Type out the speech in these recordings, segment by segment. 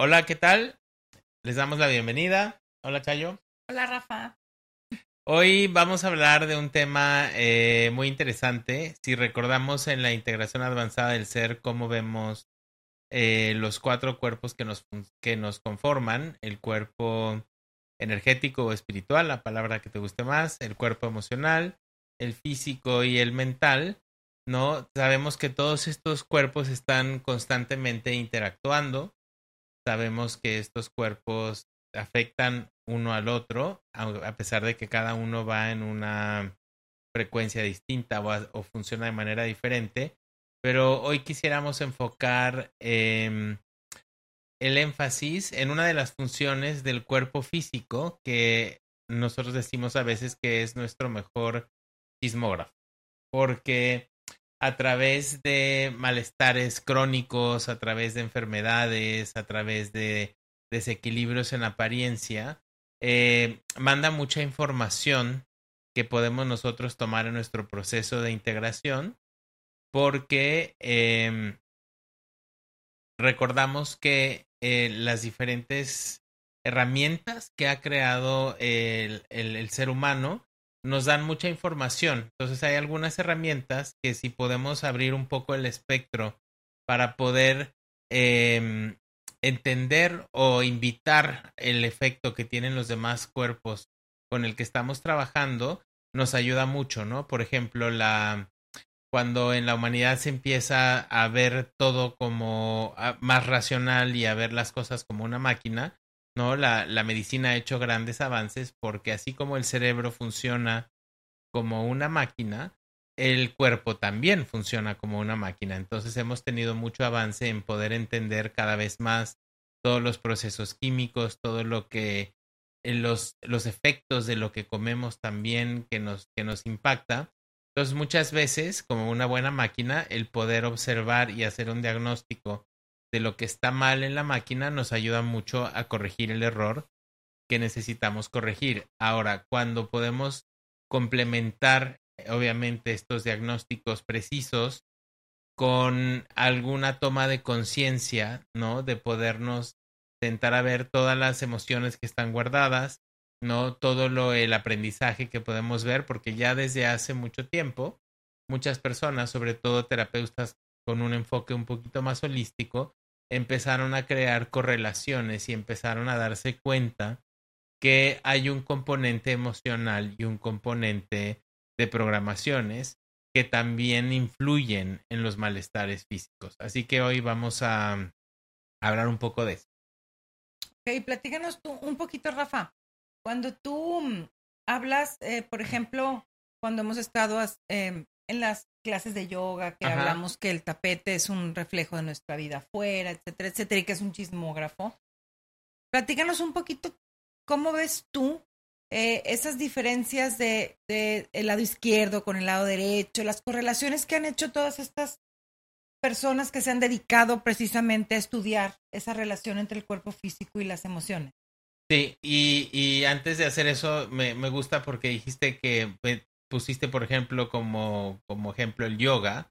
Hola, ¿qué tal? Les damos la bienvenida. Hola, Chayo. Hola, Rafa. Hoy vamos a hablar de un tema eh, muy interesante. Si recordamos en la integración avanzada del ser, cómo vemos eh, los cuatro cuerpos que nos, que nos conforman, el cuerpo energético o espiritual, la palabra que te guste más, el cuerpo emocional, el físico y el mental, ¿no? Sabemos que todos estos cuerpos están constantemente interactuando, sabemos que estos cuerpos afectan uno al otro, a pesar de que cada uno va en una frecuencia distinta o, funciona de manera diferente. Pero hoy quisiéramos enfocar em, el énfasis en una de las funciones del cuerpo físico que nosotros decimos a veces que es nuestro mejor sismógrafo. Porque a través de malestares crónicos, a través de enfermedades, a través de desequilibrios en apariencia, eh, manda mucha información que podemos nosotros tomar en nuestro proceso de integración porque em, recordamos que eh, las diferentes herramientas que ha creado el, el ser humano nos dan mucha información. Entonces hay algunas herramientas que si podemos abrir un poco el espectro para poder eh, entender o invitar el efecto que tienen los demás cuerpos con el que estamos trabajando, nos ayuda mucho, ¿no? Por ejemplo, la cuando en la humanidad se empieza a ver todo como ah, más racional y a ver las cosas como una máquina, ¿no? La, la medicina ha hecho grandes avances porque así como el cerebro funciona como una máquina, el cuerpo también funciona como una máquina. Entonces hemos tenido mucho avance en poder entender cada vez más todos los procesos químicos, todo lo que eh, los, los efectos de lo que comemos también que nos, que nos impacta. Entonces muchas veces, como una buena máquina, el poder observar y hacer un diagnóstico de lo que está mal en la máquina nos ayuda mucho a corregir el error que necesitamos corregir. Ahora, cuando podemos complementar, obviamente, estos diagnósticos precisos con alguna toma de conciencia, ¿no? De podernos sentar a ver todas las emociones que están guardadas, ¿no? Todo lo, el aprendizaje que podemos ver, porque ya desde hace mucho tiempo, muchas personas, sobre todo terapeutas con un enfoque un poquito más holístico, empezaron a crear correlaciones y empezaron a darse cuenta que hay un componente emocional y un componente de programaciones que también influyen en los malestares físicos. Así que hoy vamos a hablar un poco de eso. Ok, platícanos tú un poquito, Rafa. Cuando tú mm, hablas, eh, por ejemplo, cuando hemos estado em, en las clases de yoga, que hablamos que el tapete es un reflejo de nuestra vida afuera, etcétera, etcétera, y que es un chismógrafo. Platícanos un poquito cómo ves tú eh, esas diferencias de, de, el lado izquierdo con el lado derecho, las correlaciones que han hecho todas estas personas que se han dedicado precisamente a estudiar esa relación entre el cuerpo físico y las emociones. Sí, y, y antes de hacer eso, me, me gusta porque dijiste que pusiste, por ejemplo, como, como ejemplo el yoga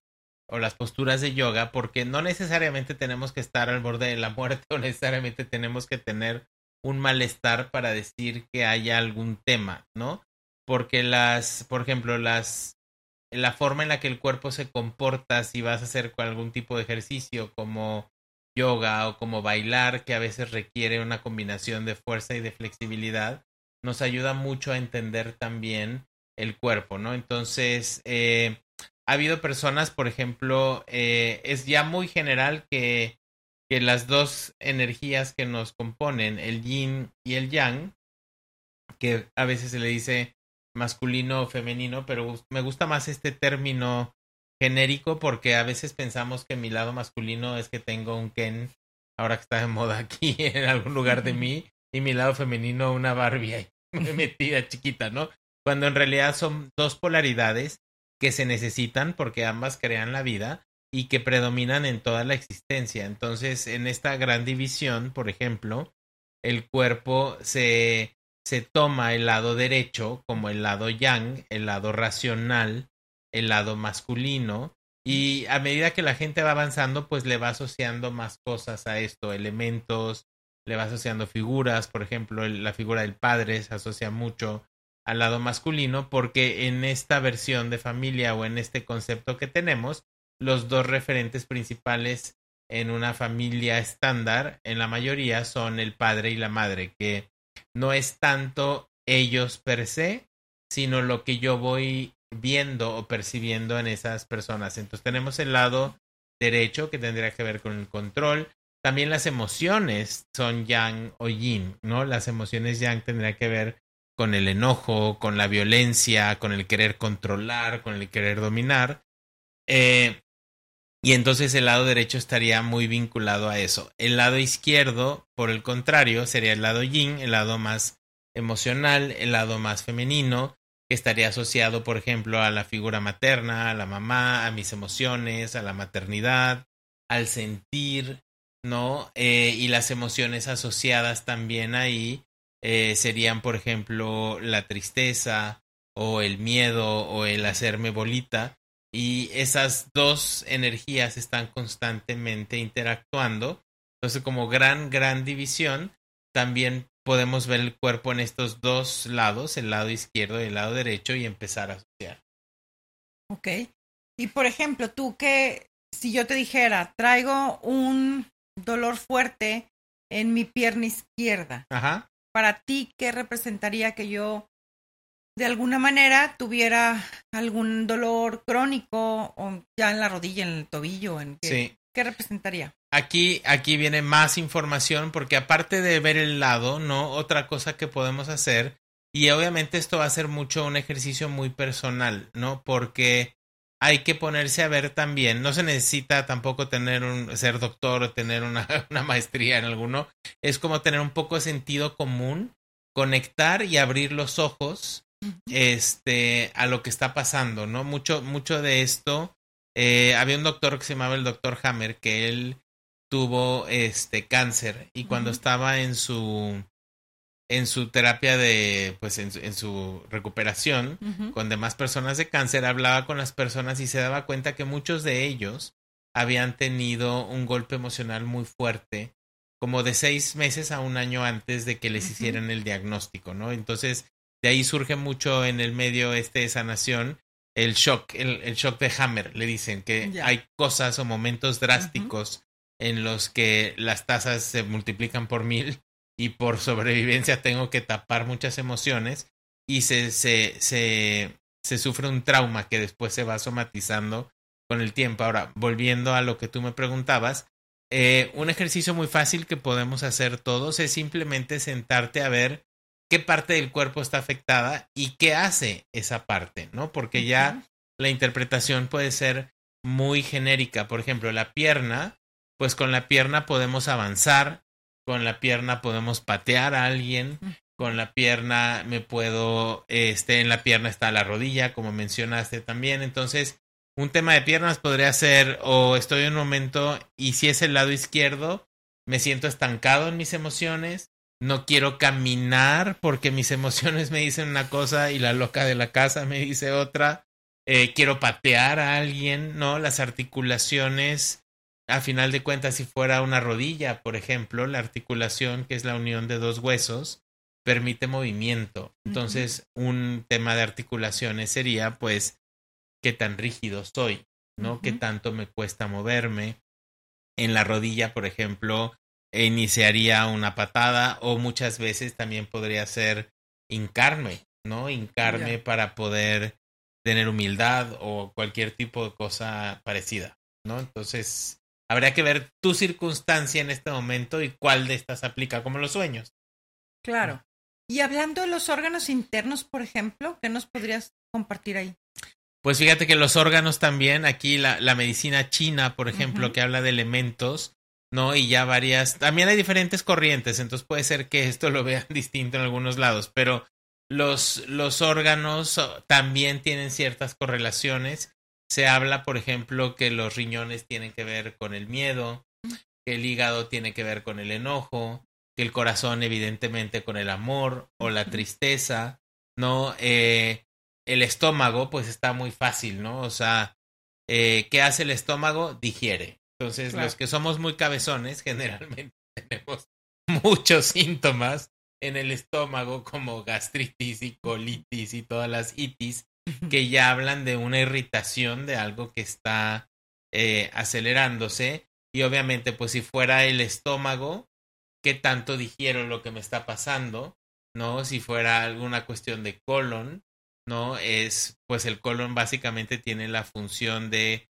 o las posturas de yoga, porque no necesariamente tenemos que estar al borde de la muerte o necesariamente tenemos que tener un malestar para decir que haya algún tema, ¿no? Porque las, por ejemplo, las, la forma en la que el cuerpo se comporta si vas a hacer algún tipo de ejercicio como yoga o como bailar, que a veces requiere una combinación de fuerza y de flexibilidad, nos ayuda mucho a entender también el cuerpo, ¿no? Entonces, eh, ha habido personas, por ejemplo, eh, es ya muy general que, que las dos energías que nos componen, el yin y el yang, que a veces se le dice masculino o femenino, pero me gusta más este término genérico porque a veces pensamos que mi lado masculino es que tengo un Ken, ahora que está de moda aquí en algún lugar de mí, y mi lado femenino una Barbie ahí metida chiquita, ¿no? Cuando en realidad son dos polaridades que se necesitan porque ambas crean la vida y que predominan en toda la existencia. Entonces, en esta gran división, por ejemplo, el cuerpo se, se toma el lado derecho como el lado yang, el lado racional, el lado masculino, y a medida que la gente va avanzando, pues le va asociando más cosas a esto, elementos, le va asociando figuras, por ejemplo, la figura del padre se asocia mucho al lado masculino porque en esta versión de familia o en este concepto que tenemos, los dos referentes principales en una familia estándar, en la mayoría, son el padre y la madre, que no es tanto ellos per se, sino lo que yo voy viendo o percibiendo en esas personas. Entonces tenemos el lado derecho que tendría que ver con el control. También las emociones son yang o yin, ¿no? Las emociones yang tendrían que ver con el enojo, con la violencia, con el querer controlar, con el querer dominar. Eh, y entonces el lado derecho estaría muy vinculado a eso. El lado izquierdo, por el contrario, sería el lado yin, el lado más emocional, el lado más femenino, que estaría asociado, por ejemplo, a la figura materna, a la mamá, a mis emociones, a la maternidad, al sentir, ¿no? Eh, y las emociones asociadas también ahí eh, serían, por ejemplo, la tristeza o el miedo o el hacerme bolita. Y esas dos energías están constantemente interactuando. Entonces, como gran, gran división, también podemos ver el cuerpo en estos dos lados, el lado izquierdo y el lado derecho, y empezar a asociar. Ok. Y por ejemplo, tú que si yo te dijera, traigo un dolor fuerte en mi pierna izquierda, Ajá. Para ti, ¿qué representaría que yo de alguna manera tuviera algún dolor crónico o ya en la rodilla, en el tobillo? En sí. ¿Qué representaría? Aquí, aquí viene más información porque aparte de ver el lado, ¿no? Otra cosa que podemos hacer, y obviamente esto va a ser mucho un ejercicio muy personal, ¿no? Porque hay que ponerse a ver también, no se necesita tampoco tener un, ser doctor o tener una, una maestría en alguno, es como tener un poco de sentido común, conectar y abrir los ojos este a lo que está pasando, ¿no? Mucho, mucho de esto. Eh, había un doctor que se llamaba el doctor Hammer, que él tuvo este cáncer y cuando estaba en su en su terapia de pues en, en su recuperación con demás personas de cáncer hablaba con las personas y se daba cuenta que muchos de ellos habían tenido un golpe emocional muy fuerte como de seis meses a un año antes de que les hicieran el diagnóstico, ¿no? Entonces, de ahí surge mucho en el medio este de sanación el shock, el, el shock de Hammer, le dicen que hay cosas o momentos drásticos en los que las tasas se multiplican por mil y por sobrevivencia tengo que tapar muchas emociones y se, se, se, se sufre un trauma que después se va somatizando con el tiempo. Ahora, volviendo a lo que tú me preguntabas, eh, un ejercicio muy fácil que podemos hacer todos es simplemente sentarte a ver qué parte del cuerpo está afectada y qué hace esa parte, ¿no? Porque ya la interpretación puede ser muy genérica. Por ejemplo, la pierna pues con la pierna podemos avanzar, con la pierna podemos patear a alguien, con la pierna me puedo, este, en la pierna está la rodilla, como mencionaste también. Entonces, un tema de piernas podría ser o estoy en un momento y si es el lado izquierdo, me siento estancado en mis emociones, no quiero caminar porque mis emociones me dicen una cosa y la loca de la casa me dice otra. Eh, quiero patear a alguien, ¿no? Las articulaciones a final de cuentas, si fuera una rodilla, por ejemplo, la articulación, que es la unión de dos huesos, permite movimiento. Entonces, un tema de articulaciones sería, pues, qué tan rígido estoy, ¿no? Qué tanto me cuesta moverme. En la rodilla, por ejemplo, iniciaría una patada o muchas veces también podría ser hincarme, ¿no? Hincarme para poder tener humildad o cualquier tipo de cosa parecida, ¿no? Entonces, Habría que ver tu circunstancia en este momento y cuál de estas aplica como los sueños. Claro. Y hablando de los órganos internos, por ejemplo, ¿qué nos podrías compartir ahí? Pues fíjate que los órganos también, aquí la, la medicina china, por ejemplo, que habla de elementos, ¿no? Y ya varias, también hay diferentes corrientes, entonces puede ser que esto lo vean distinto en algunos lados, pero los, los órganos también tienen ciertas correlaciones se habla, por ejemplo, que los riñones tienen que ver con el miedo, que el hígado tiene que ver con el enojo, que el corazón evidentemente con el amor o la tristeza, ¿no? Eh, el estómago, pues está muy fácil, ¿no? O sea, eh, ¿qué hace el estómago? Digiere. Entonces, los que somos muy cabezones, generalmente tenemos muchos síntomas en el estómago como gastritis y colitis y todas las itis que ya hablan de una irritación de algo que está eh, acelerándose. Y obviamente pues si fuera el estómago qué tanto digiero lo que me está pasando no si fuera alguna cuestión de colon no es pues el colon básicamente tiene la función de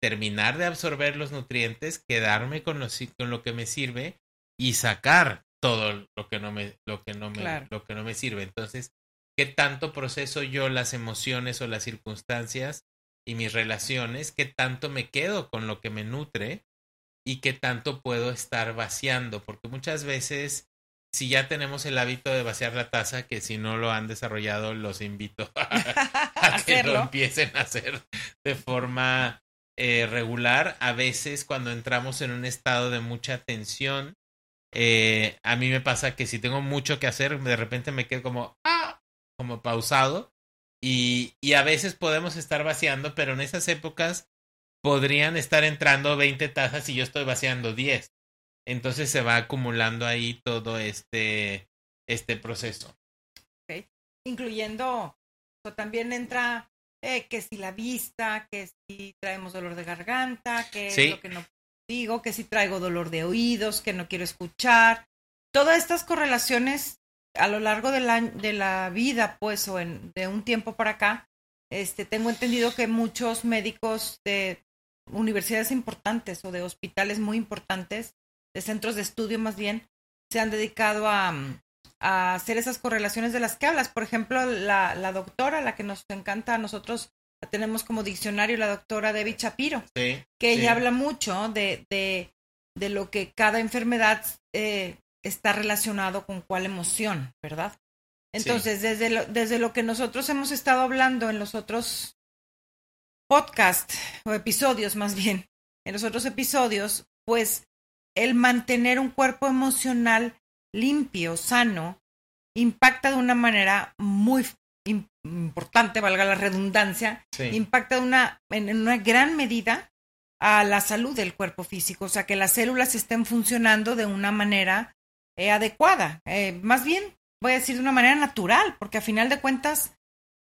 terminar de absorber los nutrientes quedarme con, con lo que me sirve y sacar todo lo que no me lo que no me lo que no me sirve. Entonces qué tanto proceso yo las emociones o las circunstancias y mis relaciones, qué tanto me quedo con lo que me nutre y qué tanto puedo estar vaciando, porque muchas veces si ya tenemos el hábito de vaciar la taza, que si no lo han desarrollado, los invito a, que lo empiecen a hacer de forma eh, regular. A veces cuando entramos en un estado de mucha tensión, eh, a mí me pasa que si tengo mucho que hacer, de repente me quedo como, como pausado y, y a veces podemos estar vaciando, pero en esas épocas podrían estar entrando 20 tazas y yo estoy vaciando 10. Entonces se va acumulando ahí todo este, este proceso. Incluyendo, o también entra eh, que si la vista, que si traemos dolor de garganta, que es lo que no digo, que si traigo dolor de oídos, que no quiero escuchar. Todas estas correlaciones a lo largo de la, de la vida, pues, o en, de un tiempo para acá, este, tengo entendido que muchos médicos de universidades importantes o de hospitales muy importantes, de centros de estudio más bien, se han dedicado a, a hacer esas correlaciones de las que hablas. Por ejemplo, la, la doctora, la que nos encanta a nosotros, la tenemos como diccionario, la doctora Debbie Shapiro, que ella habla mucho de, de, de, lo que cada enfermedad eh, está relacionado con cuál emoción, ¿verdad? Entonces, desde, lo, desde lo que nosotros hemos estado hablando en los otros podcasts o episodios más bien, en los otros episodios, pues el mantener un cuerpo emocional limpio, sano, impacta de una manera muy importante, valga la redundancia, impacta una, en una gran medida a la salud del cuerpo físico, o sea, que las células estén funcionando de una manera eh, adecuada. Eh, más bien, voy a decir de una manera natural, porque a final de cuentas,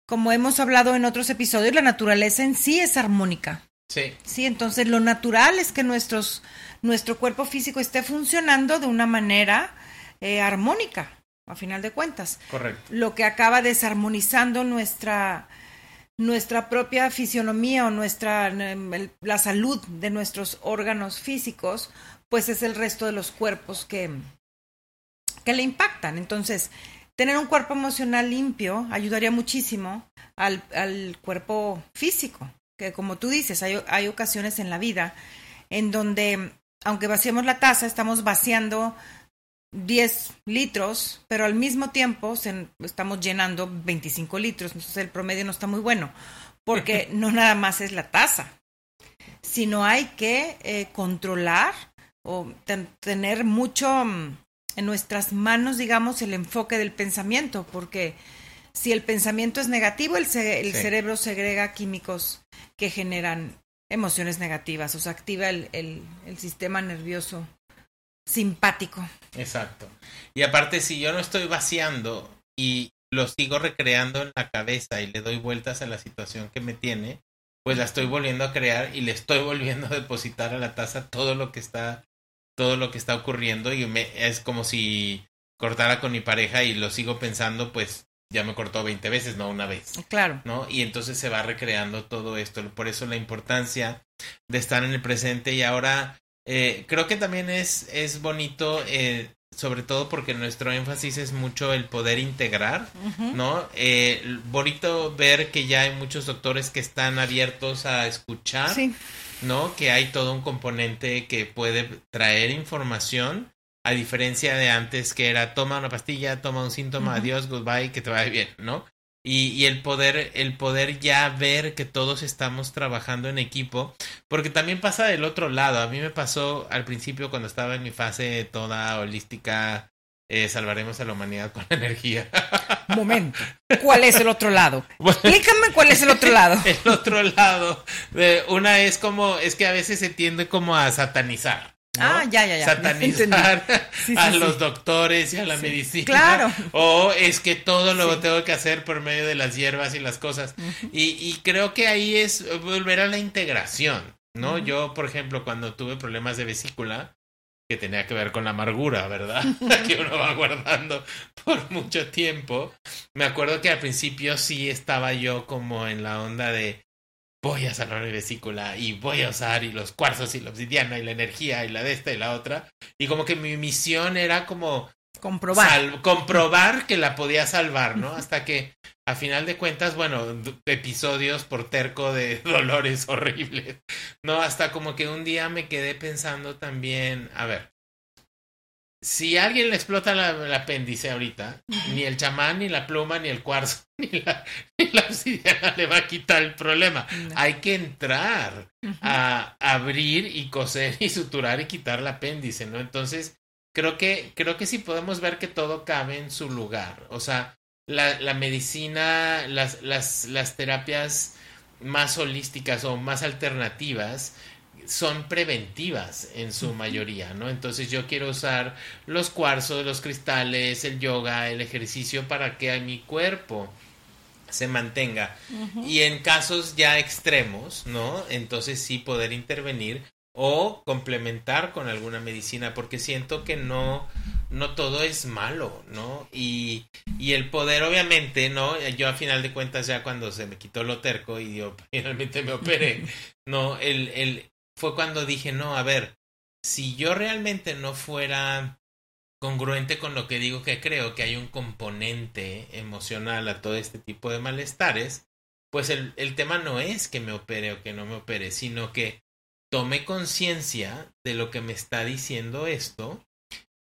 como hemos hablado en otros episodios, la naturaleza en sí es armónica. Sí. Sí, entonces lo natural es que nuestros, nuestro cuerpo físico esté funcionando de una manera eh, armónica, a final de cuentas. Correcto. Lo que acaba desarmonizando nuestra, nuestra propia fisionomía o nuestra la salud de nuestros órganos físicos, pues es el resto de los cuerpos que, que le impactan. Entonces, tener un cuerpo emocional limpio ayudaría muchísimo al, al cuerpo físico, que como tú dices, hay, hay, ocasiones en la vida en donde, aunque vaciemos la taza, estamos vaciando 10 litros, pero al mismo tiempo se, estamos llenando 25 litros, entonces el promedio no está muy bueno, porque no nada más es la taza, sino hay que eh, controlar o tener mucho mm, en nuestras manos, digamos, el enfoque del pensamiento, porque si el pensamiento es negativo, el, cerebro segrega químicos que generan emociones negativas, o sea, activa el, el, el, sistema nervioso simpático. Exacto. Y aparte, si yo no estoy vaciando y lo sigo recreando en la cabeza y le doy vueltas a la situación que me tiene, pues la estoy volviendo a crear y le estoy volviendo a depositar a la taza todo lo que está todo lo que está ocurriendo y me, es como si cortara con mi pareja y lo sigo pensando, pues ya me cortó 20 veces, no una vez. Claro. ¿No? Y entonces se va recreando todo esto. Por eso la importancia de estar en el presente y ahora eh, creo que también es, es bonito, eh, sobre todo porque nuestro énfasis es mucho el poder integrar, ¿no? Eh, bonito ver que ya hay muchos doctores que están abiertos a escuchar. Sí ¿no? Que hay todo un componente que puede traer información, a diferencia de antes que era toma una pastilla, toma un síntoma, adiós, goodbye, que te vaya bien, ¿no? Y, y, el poder, el poder ya ver que todos estamos trabajando en equipo, porque también pasa del otro lado. A mí me pasó al principio cuando estaba en mi fase toda holística, eh, salvaremos a la humanidad con energía. Momento. ¿Cuál es el otro lado? Explícame cuál es el otro lado. el otro lado. De una es como, es que a veces se tiende como a satanizar. Ah, ya, ya, ya. Satanizar a los doctores y a la medicina. Claro. O es que todo lo tengo que hacer por medio de las hierbas y las cosas. y, y, creo que ahí es volver a la integración, ¿no? Yo, por ejemplo, cuando tuve problemas de vesícula, que tenía que ver con la amargura, ¿verdad? que uno va guardando por mucho tiempo. Me acuerdo que al principio sí estaba yo como en la onda de voy a salvar mi vesícula y voy a usar y los cuarzos y la obsidiana y la energía y la de esta y la otra. Y como que mi misión era como comprobar. comprobar que la podía salvar, ¿no? Hasta que a final de cuentas, bueno, episodios por terco de dolores horribles, ¿no? Hasta como que un día me quedé pensando también, a ver, si alguien le explota el apéndice ahorita, ni el chamán, ni la pluma, ni el cuarzo, ni la, obsidiana le va a quitar el problema. Hay que entrar a abrir y coser y suturar y quitar el apéndice, ¿no? Entonces, creo que, creo que sí podemos ver que todo cabe en su lugar. O sea, la, la medicina, las, las, las terapias más holísticas o más alternativas, son preventivas en su mayoría, ¿no? Entonces yo quiero usar los cuarzos, los cristales, el yoga, el ejercicio para que mi cuerpo se mantenga. Y en casos ya extremos, ¿no? Entonces sí poder intervenir o complementar con alguna medicina, porque siento que no, no todo es malo, ¿no? Y, y el poder, obviamente, ¿no? Yo a final de cuentas, ya cuando se me quitó lo terco y yo finalmente me operé, ¿no? El, el, fue cuando dije, no, a ver, si yo realmente no fuera congruente con lo que digo que creo, que hay un componente emocional a todo este tipo de malestares, pues el, el tema no es que me opere o que no me opere, sino que tome conciencia de lo que me está diciendo esto.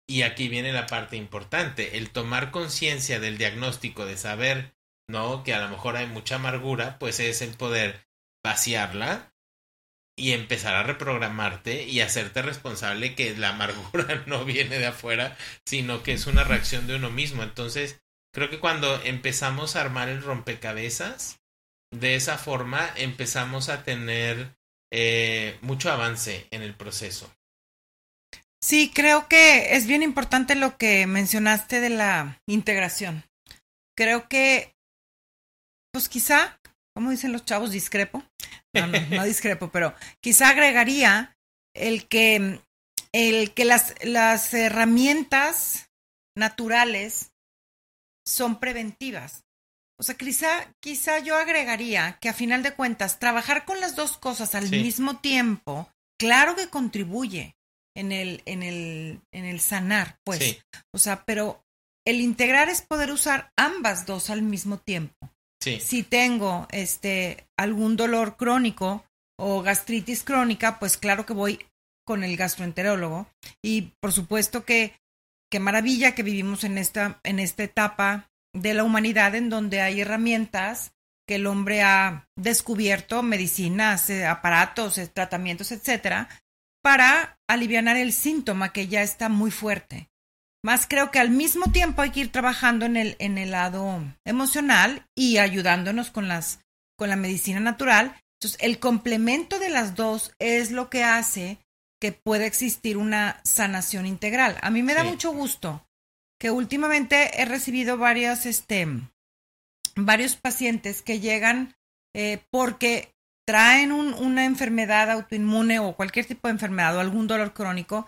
Y aquí viene la parte importante, el tomar conciencia del diagnóstico, de saber, ¿no? Que a lo mejor hay mucha amargura, pues es el poder vaciarla, y empezar a reprogramarte y hacerte responsable que la amargura no viene de afuera, sino que es una reacción de uno mismo. Entonces, creo que cuando empezamos a armar el rompecabezas, de esa forma empezamos a tener eh, mucho avance en el proceso. Sí, creo que es bien importante lo que mencionaste de la integración. Creo que, pues quizá, como dicen los chavos, discrepo, no, discrepo, pero quizá agregaría el que, el que las, las herramientas naturales son preventivas. O sea, quizá, quizá yo agregaría que a final de cuentas, trabajar con las dos cosas al mismo tiempo, claro que contribuye en el, en el, en el sanar, pues. O sea, pero el integrar es poder usar ambas dos al mismo tiempo. Si tengo este algún dolor crónico o gastritis crónica, pues claro que voy con el gastroenterólogo y por supuesto que qué maravilla que vivimos en esta en esta etapa de la humanidad en donde hay herramientas que el hombre ha descubierto, medicinas, eh, aparatos, eh, tratamientos, etcétera, para aliviar el síntoma que ya está muy fuerte. Más creo que al mismo tiempo hay que ir trabajando en el, en el lado emocional y ayudándonos con las, con la medicina natural. Entonces, el complemento de las dos es lo que hace que pueda existir una sanación integral. A mí me da mucho gusto que últimamente he recibido varias, este, varios pacientes que llegan eh, porque traen un, una enfermedad autoinmune o cualquier tipo de enfermedad o algún dolor crónico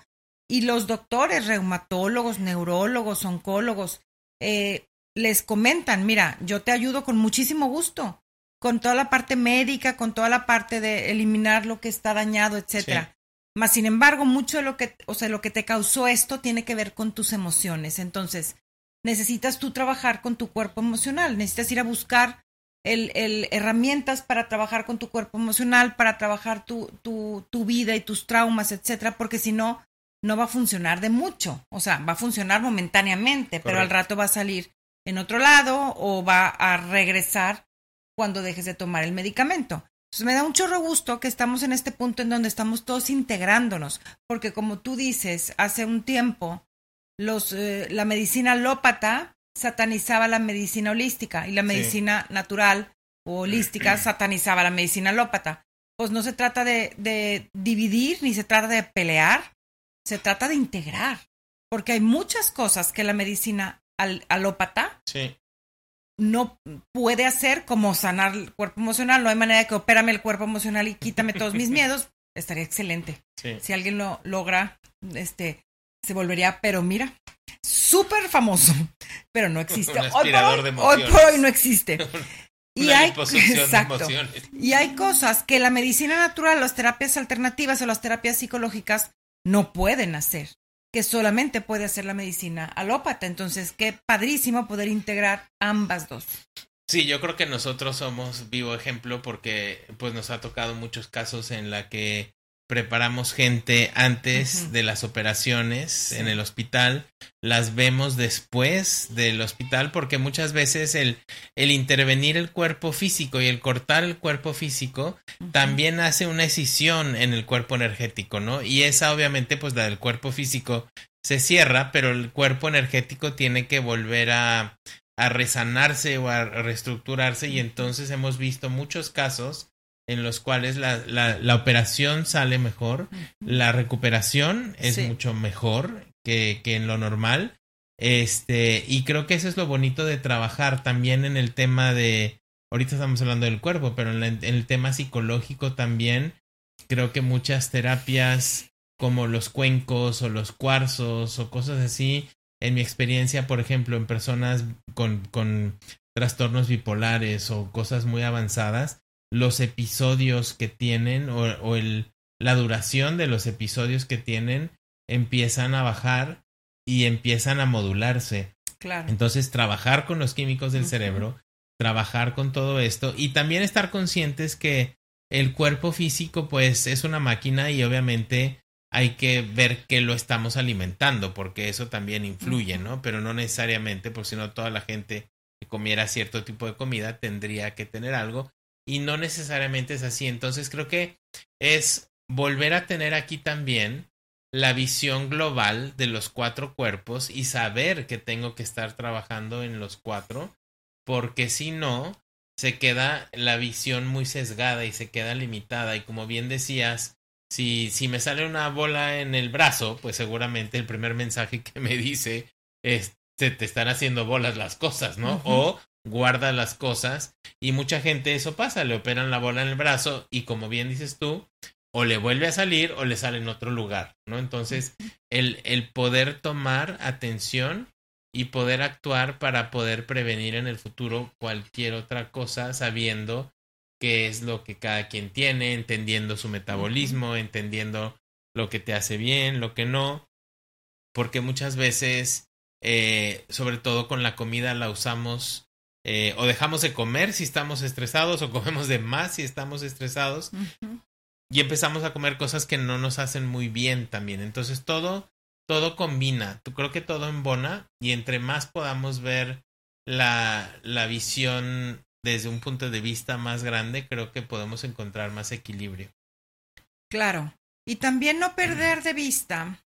y los doctores, reumatólogos, neurólogos, oncólogos, eh, les comentan, mira, yo te ayudo con muchísimo gusto, con toda la parte médica, con toda la parte de eliminar lo que está dañado, etcétera. Mas, sin embargo, mucho de lo que, o sea, lo que te causó esto tiene que ver con tus emociones. Entonces, necesitas tú trabajar con tu cuerpo emocional, necesitas ir a buscar el, el, herramientas para trabajar con tu cuerpo emocional, para trabajar tu, tu, tu vida y tus traumas, etcétera, porque si no, no va a funcionar de mucho. O sea, va a funcionar momentáneamente, pero al rato va a salir en otro lado o va a regresar cuando dejes de tomar el medicamento. Entonces me da un chorro gusto que estamos en este punto en donde estamos todos integrándonos, porque como tú dices, hace un tiempo los, eh, la medicina alópata satanizaba la medicina holística y la medicina natural o holística satanizaba la medicina alópata. Pues no se trata de, de dividir ni se trata de pelear, se trata de integrar, porque hay muchas cosas que la medicina al, alópata sí. no puede hacer, como sanar el cuerpo emocional. No hay manera de que opérame el cuerpo emocional y quítame todos mis miedos. Estaría excelente. Sí. Si alguien lo logra, este, se volvería, pero mira, súper famoso, pero no existe. Un Hoy aspirador hoy- de hoy por hoy no existe. Y hay, exacto. Y hay cosas que la medicina natural, las terapias alternativas o las terapias psicológicas no pueden hacer, que solamente puede hacer la medicina alópata. Entonces, qué padrísimo poder integrar ambas dos. Sí, yo creo que nosotros somos vivo ejemplo porque pues nos ha tocado muchos casos en la que preparamos gente antes de las operaciones en el hospital, las vemos después del hospital porque muchas veces el, el intervenir el cuerpo físico y el cortar el cuerpo físico también hace una escisión en el cuerpo energético, ¿no? Y esa obviamente pues la del cuerpo físico se cierra, pero el cuerpo energético tiene que volver a, a resanarse o a reestructurarse y entonces hemos visto muchos casos en los cuales la, la, la operación sale mejor, la recuperación es Sí. mucho mejor que, que en lo normal. Este, y creo que eso es lo bonito de trabajar también en el tema de, ahorita estamos hablando del cuerpo, pero en, la- en el tema psicológico también, creo que muchas terapias como los cuencos o los cuarzos o cosas así, en mi experiencia, por ejemplo, en personas con, con trastornos bipolares o cosas muy avanzadas, los episodios que tienen o, o el, la duración de los episodios que tienen empiezan a bajar y empiezan a modularse. Claro. Entonces, trabajar con los químicos del cerebro, trabajar con todo esto y también estar conscientes que el cuerpo físico, pues, es una máquina y obviamente hay que ver que lo estamos alimentando, porque eso también influye, ¿no? Pero no necesariamente, por si no toda la gente que comiera cierto tipo de comida tendría que tener algo y no necesariamente es así. Entonces, creo que es volver a tener aquí también la visión global de los cuatro cuerpos y saber que tengo que estar trabajando en los cuatro, porque si no, se queda la visión muy sesgada y se queda limitada. Y como bien decías, si, si me sale una bola en el brazo, pues seguramente el primer mensaje que me dice es, se te están haciendo bolas las cosas, ¿no? O guarda las cosas. Y mucha gente eso pasa, le operan la bola en el brazo y como bien dices tú, o le vuelve a salir o le sale en otro lugar, ¿no? Entonces, el, el poder tomar atención y poder actuar para poder prevenir en el futuro cualquier otra cosa sabiendo qué es lo que cada quien tiene, entendiendo su metabolismo, entendiendo lo que te hace bien, lo que no, porque muchas veces, eh, sobre todo con la comida, la usamos eh, o dejamos de comer si estamos estresados o comemos de más si estamos estresados y empezamos a comer cosas que no nos hacen muy bien también. Entonces todo, todo combina. Tú creo que todo embona y entre más podamos ver la, la visión desde un punto de vista más grande, creo que podemos encontrar más equilibrio. Claro. Y también no perder de vista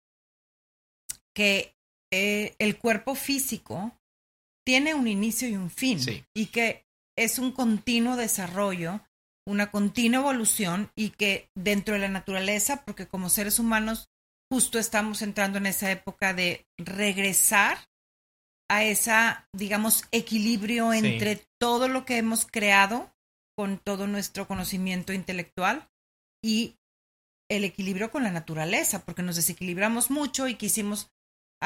que eh, el cuerpo físico tiene un inicio y un fin. Sí. Y que es un continuo desarrollo, una continua evolución y que dentro de la naturaleza, porque como seres humanos justo estamos entrando en esa época de regresar a esa, digamos, equilibrio Sí. entre todo lo que hemos creado con todo nuestro conocimiento intelectual y el equilibrio con la naturaleza, porque nos desequilibramos mucho y quisimos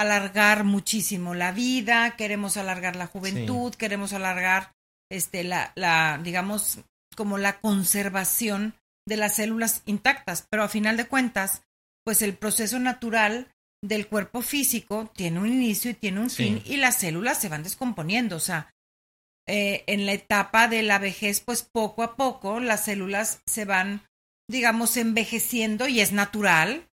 alargar muchísimo la vida, queremos alargar la juventud, queremos alargar este la, la digamos como la conservación de las células intactas, pero a final de cuentas, pues el proceso natural del cuerpo físico tiene un inicio y tiene un Sí. fin y las células se van descomponiendo, o sea, eh, en la etapa de la vejez, pues poco a poco las células se van, digamos, envejeciendo y es natural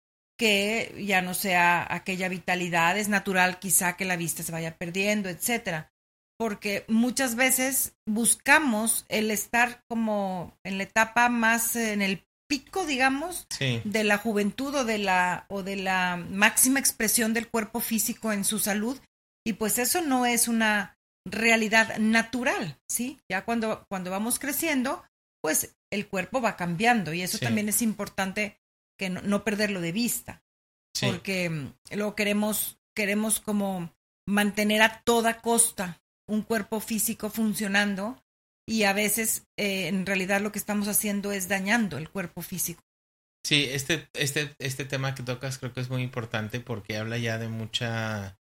que ya no sea aquella vitalidad, es natural quizá que la vista se vaya perdiendo, etcétera. Porque muchas veces buscamos el estar como en la etapa más, eh, en el pico, digamos, Sí, de la juventud o de la o de la máxima expresión del cuerpo físico en su salud y pues eso no es una realidad natural, ¿sí? Ya cuando cuando vamos creciendo, pues el cuerpo va cambiando y eso Sí. también es importante que no, no perderlo de vista. porque mm, lo queremos, queremos como mantener a toda costa un cuerpo físico funcionando y a veces eh, en realidad lo que estamos haciendo es dañando el cuerpo físico. Sí, este, este, este tema que tocas creo que es muy importante porque habla ya de mucha,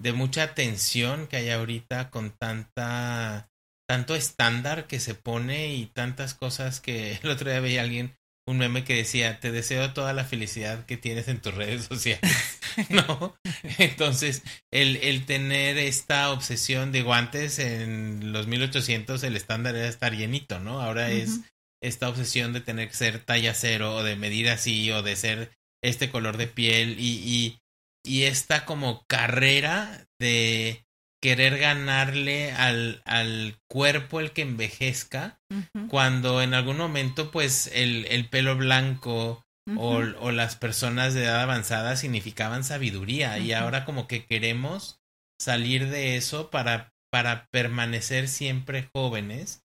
de mucha tensión que hay ahorita con tanta, tanto estándar que se pone y tantas cosas que el otro día veía alguien un meme que decía, te deseo toda la felicidad que tienes en tus redes sociales, ¿no? Entonces, el, el tener esta obsesión, digo, antes en los 1800 el estándar era estar llenito, ¿no? Ahora es esta obsesión de tener que ser talla cero o de medir así o de ser este color de piel y, y, y esta como carrera de querer ganarle al, al cuerpo el que envejezca, cuando en algún momento pues el, el pelo blanco o, o, las personas de edad avanzada significaban sabiduría y ahora como que queremos salir de eso para, para permanecer siempre jóvenes.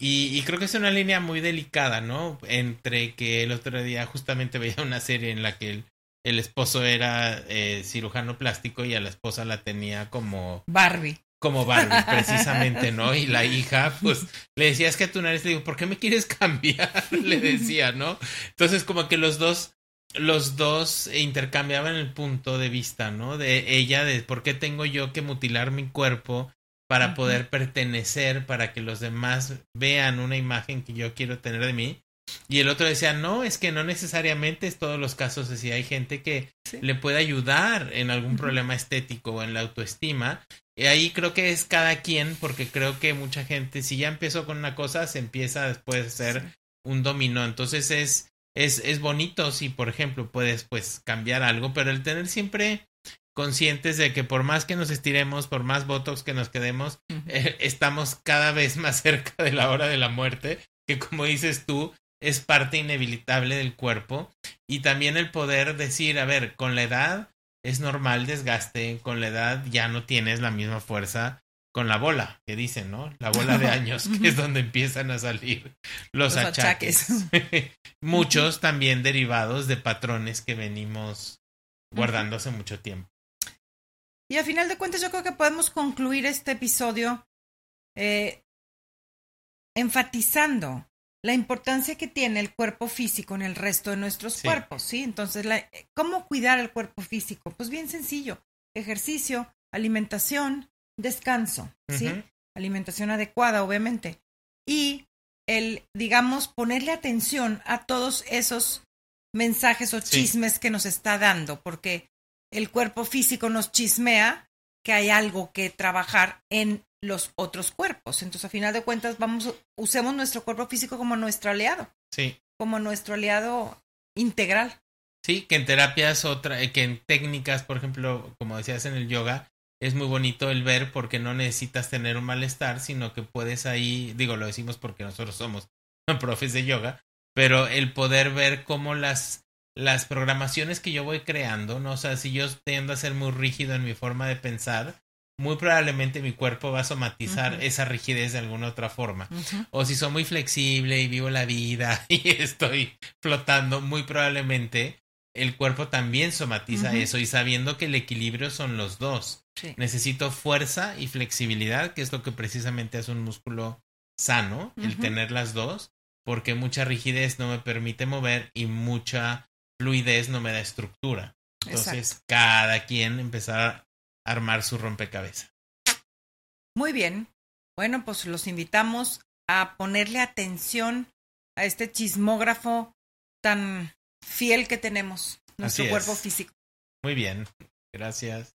Y, y, creo que es una línea muy delicada, ¿no? Entre que el otro día justamente veía una serie en la que el, el esposo era eh, cirujano plástico y a la esposa la tenía como Barbie. Como Barbie, precisamente, ¿no? Y la hija, pues, le decía, es que tú nariz, le digo, ¿por qué me quieres cambiar? le decía, ¿no? Entonces, como que los dos, los dos intercambiaban el punto de vista, ¿no? De ella, de por qué tengo yo que mutilar mi cuerpo para poder pertenecer, para que los demás vean una imagen que yo quiero tener de mí. Y el otro decía, no, es que no necesariamente es todos los casos así. Hay gente que le puede ayudar en algún problema estético o en la autoestima. Y ahí creo que es cada quien, porque creo que mucha gente, si ya empezó con una cosa, se empieza después a ser un dominó. Entonces es, es, es bonito si, por ejemplo, puedes pues cambiar algo, pero el tener siempre conscientes de que por más que nos estiremos, por más botox que nos quedemos, eh, estamos cada vez más cerca de la hora de la muerte, que como dices tú, es parte inevitable del cuerpo y también el poder decir, a ver, con la edad es normal desgaste, con la edad ya no tienes la misma fuerza con la bola, que dicen, ¿no? La bola de años, que es donde empiezan a salir los, achaques. Muchos también derivados de patrones que venimos guardando hace mucho tiempo. Y a final de cuentas yo creo que podemos concluir este episodio eh, enfatizando la importancia que tiene el cuerpo físico en el resto de nuestros cuerpos, ¿sí? Entonces, ¿cómo cuidar el cuerpo físico? Pues bien sencillo, ejercicio, alimentación, descanso, ¿sí? Alimentación adecuada, obviamente. Y el, digamos, ponerle atención a todos esos mensajes o chismes que nos está dando, porque el cuerpo físico nos chismea que hay algo que trabajar en los otros cuerpos. Entonces, a final de cuentas, vamos, usemos nuestro cuerpo físico como nuestro aliado. Sí. Como nuestro aliado integral. Sí, que en terapias otra, eh, que en técnicas, por ejemplo, como decías en el yoga, es muy bonito el ver porque no necesitas tener un malestar, sino que puedes ahí, digo, lo decimos porque nosotros somos profes de yoga, pero el poder ver cómo las las programaciones que yo voy creando, ¿no? O sea, si yo tiendo a ser muy rígido en mi forma de pensar, muy probablemente mi cuerpo va a somatizar esa rigidez de alguna otra forma. O si soy muy flexible y vivo la vida y estoy flotando, muy probablemente el cuerpo también somatiza eso y sabiendo que el equilibrio son los dos. Necesito fuerza y flexibilidad, que es lo que precisamente hace un músculo sano, el tener las dos, porque mucha rigidez no me permite mover y mucha fluidez no me da estructura. Entonces, cada quien empezar armar su rompecabezas. Muy bien. Bueno, pues los invitamos a ponerle atención a este chismógrafo tan fiel que tenemos, nuestro cuerpo físico. Muy bien. Gracias.